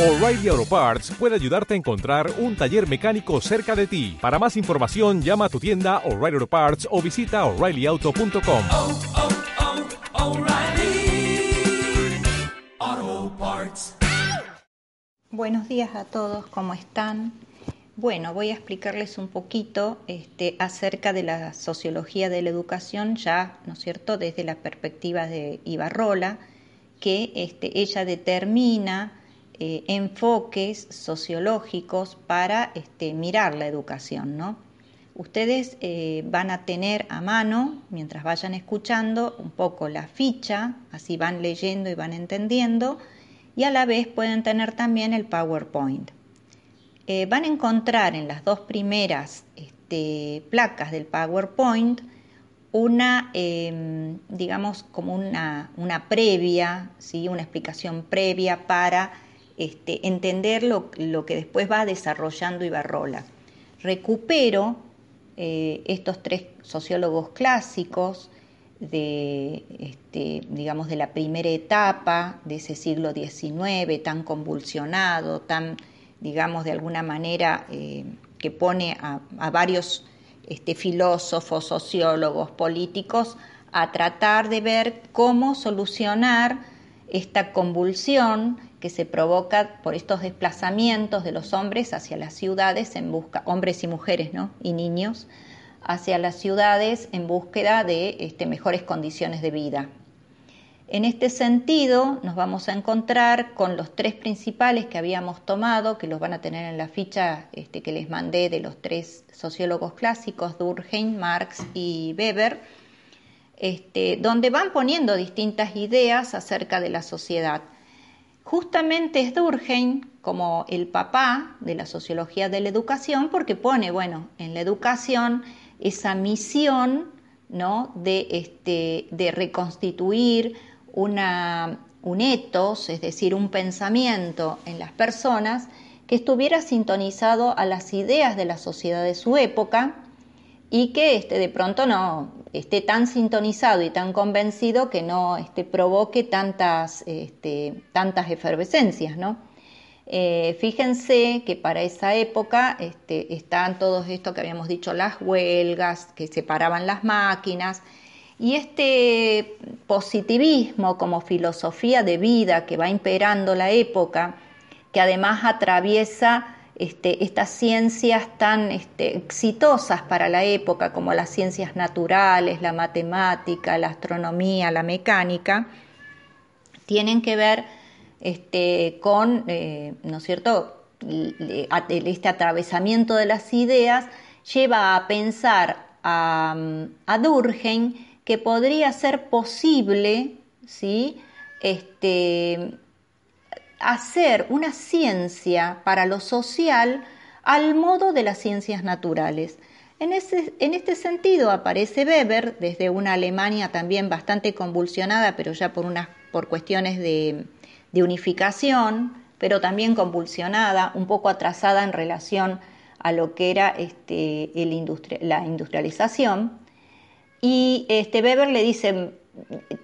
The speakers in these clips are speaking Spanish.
O'Reilly Auto Parts puede ayudarte a encontrar un taller mecánico cerca de ti. Para más información, llama a tu tienda O'Reilly Auto Parts o visita oreillyauto.com. oh, oh, Parts. Buenos días a todos, ¿cómo están? Bueno, voy a explicarles un poquito este, acerca de la sociología de la educación, ya, ¿no es cierto?, desde la perspectiva de Ibarrola, que este, ella determina eh, enfoques sociológicos para este, mirar la educación, ¿no? Ustedes eh, van a tener a mano, mientras vayan escuchando, un poco la ficha, así van leyendo y van entendiendo, y a la vez pueden tener también el PowerPoint. Eh, van a encontrar en las dos primeras este, placas del PowerPoint una, digamos, como una, una previa, ¿sí? una explicación previa para este, entender lo, que después va desarrollando Ibarrola. Recupero eh, estos tres sociólogos clásicos de, este, digamos, de la primera etapa de ese siglo XIX tan convulsionado, tan, digamos, de alguna manera eh, que pone a, a varios este, filósofos, sociólogos, políticos a tratar de ver cómo solucionar esta convulsión que se provoca por estos desplazamientos de los hombres hacia las ciudades en busca, hombres y mujeres, ¿no? Y niños, hacia las ciudades en búsqueda de este, mejores condiciones de vida. En este sentido, nos vamos a encontrar con los tres principales que habíamos tomado, que los van a tener en la ficha este, que les mandé de los tres sociólogos clásicos, Durkheim, Marx y Weber, este, donde van poniendo distintas ideas acerca de la sociedad. Justamente es Durkheim como el papá de la sociología de la educación, porque pone, bueno, en la educación esa misión ¿no? de, este, de reconstituir una, un etos, es decir, un pensamiento en las personas que estuviera sintonizado a las ideas de la sociedad de su época y que este, de pronto no esté tan sintonizado y tan convencido que no este, provoque tantas, este, tantas efervescencias, ¿no? Eh, fíjense que para esa época este, están todos esto que habíamos dicho, las huelgas, que separaban las máquinas, y este positivismo como filosofía de vida que va imperando la época, que además atraviesa este, estas ciencias tan este, exitosas para la época, como las ciencias naturales, la matemática, la astronomía, la mecánica, tienen que ver este, con, eh, ¿no es cierto?, este atravesamiento de las ideas lleva a pensar a, a que podría ser posible, ¿sí?, este, hacer una ciencia para lo social al modo de las ciencias naturales. En, ese, en, este sentido aparece Weber desde una Alemania también bastante convulsionada, pero ya por, unas, por cuestiones de, de unificación, pero también convulsionada, un poco atrasada en relación a lo que era este, el la industrialización. Y este, Weber le dice,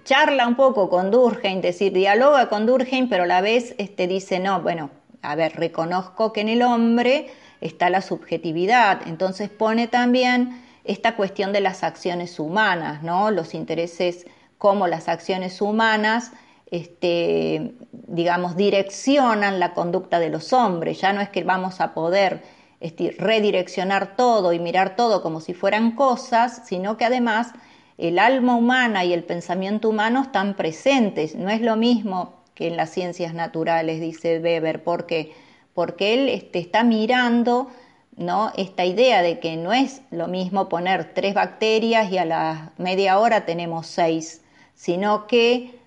charla un poco con Durkheim, decir, dialoga con Durkheim, pero a la vez este, dice, no, bueno, a ver, reconozco que en el hombre está la subjetividad, entonces pone también esta cuestión de las acciones humanas, ¿no? Los intereses como las acciones humanas, este, digamos, direccionan la conducta de los hombres, ya no es que vamos a poder este, redireccionar todo y mirar todo como si fueran cosas, sino que además el alma humana y el pensamiento humano están presentes. No es lo mismo que en las ciencias naturales, dice Weber, porque porque él este, está mirando ¿no? esta idea de que no es lo mismo poner tres bacterias y a la media hora tenemos seis, sino que,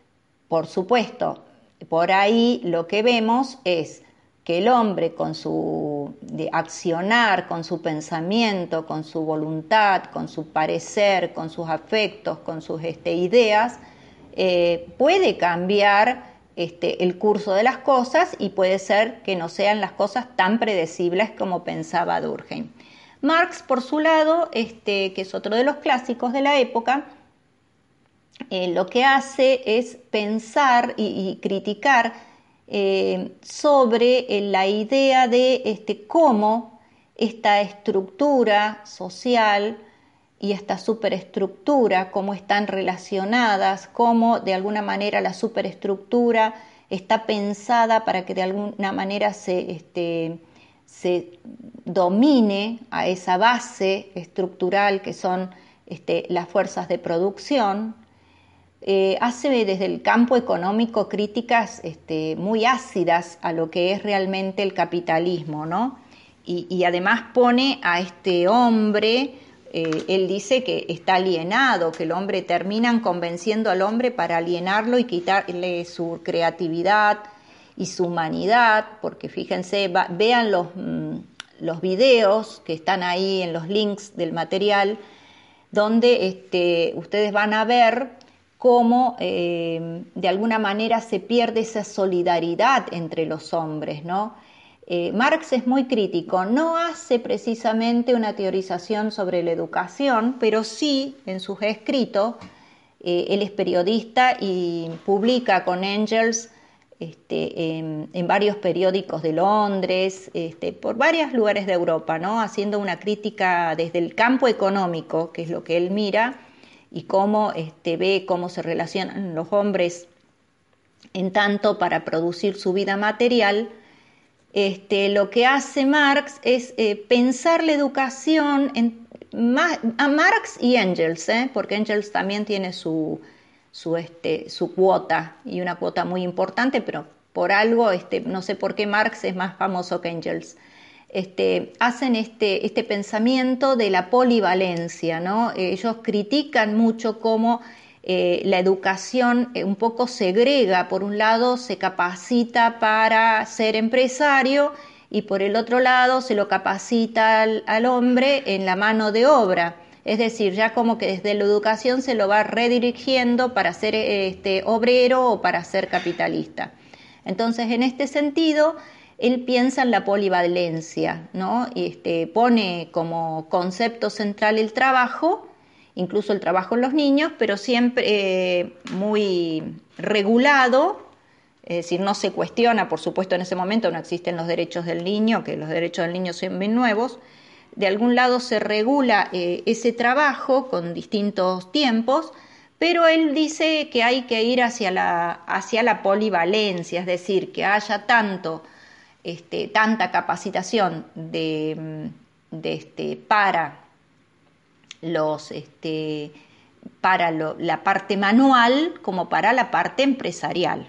por supuesto, por ahí lo que vemos es que el hombre con su de accionar, con su pensamiento, con su voluntad, con su parecer, con sus afectos, con sus este, ideas, eh, puede cambiar este, el curso de las cosas y puede ser que no sean las cosas tan predecibles como pensaba Durkheim. Marx, por su lado, este, que es otro de los clásicos de la época, eh, lo que hace es pensar y, y criticar eh, sobre la idea de este, cómo esta estructura social y esta superestructura, cómo están relacionadas, cómo de alguna manera la superestructura está pensada para que de alguna manera se, este, domine a esa base estructural que son este, las fuerzas de producción, eh, hace desde el campo económico críticas este, muy ácidas a lo que es realmente el capitalismo, ¿no? Y, además pone a este hombre, eh, él dice que está alienado, que el hombre terminan convenciendo al hombre para alienarlo y quitarle su creatividad y su humanidad, porque fíjense, vean los, mm, los videos que están ahí en los links del material, donde este, ustedes van a ver cómo eh, de alguna manera se pierde esa solidaridad entre los hombres, ¿no? Eh, Marx es muy crítico, no hace precisamente una teorización sobre la educación, pero sí en sus escritos, eh, él es periodista y publica con Engels este, en, varios periódicos de Londres, este, por varios lugares de Europa, ¿no? haciendo una crítica desde el campo económico, que es lo que él mira, y cómo este, ve cómo se relacionan los hombres en tanto para producir su vida material, este, lo que hace Marx es eh, pensar la educación en, a Marx y Engels, ¿eh? porque Engels también tiene su, su, este, su cuota y una cuota muy importante, pero por algo, este, no sé por qué Marx es más famoso que Engels. Este, hacen este, este, pensamiento de la polivalencia, ¿no? Ellos critican mucho cómo eh, la educación eh, un poco segrega, por un lado se capacita para ser empresario y por el otro lado se lo capacita al, hombre en la mano de obra. Es decir, ya como que desde la educación se lo va redirigiendo para ser este, obrero o para ser capitalista. Entonces, en este sentido, él piensa en la polivalencia, ¿no? Este, pone como concepto central el trabajo, incluso el trabajo en los niños, pero siempre eh, muy regulado, es decir, no se cuestiona, por supuesto en ese momento no existen los derechos del niño, que los derechos del niño son bien nuevos, de algún lado se regula eh, ese trabajo con distintos tiempos, pero él dice que hay que ir hacia la, hacia la polivalencia, es decir, que haya tanto este, tanta capacitación de, este, para, los, este, para la parte manual como para la parte empresarial.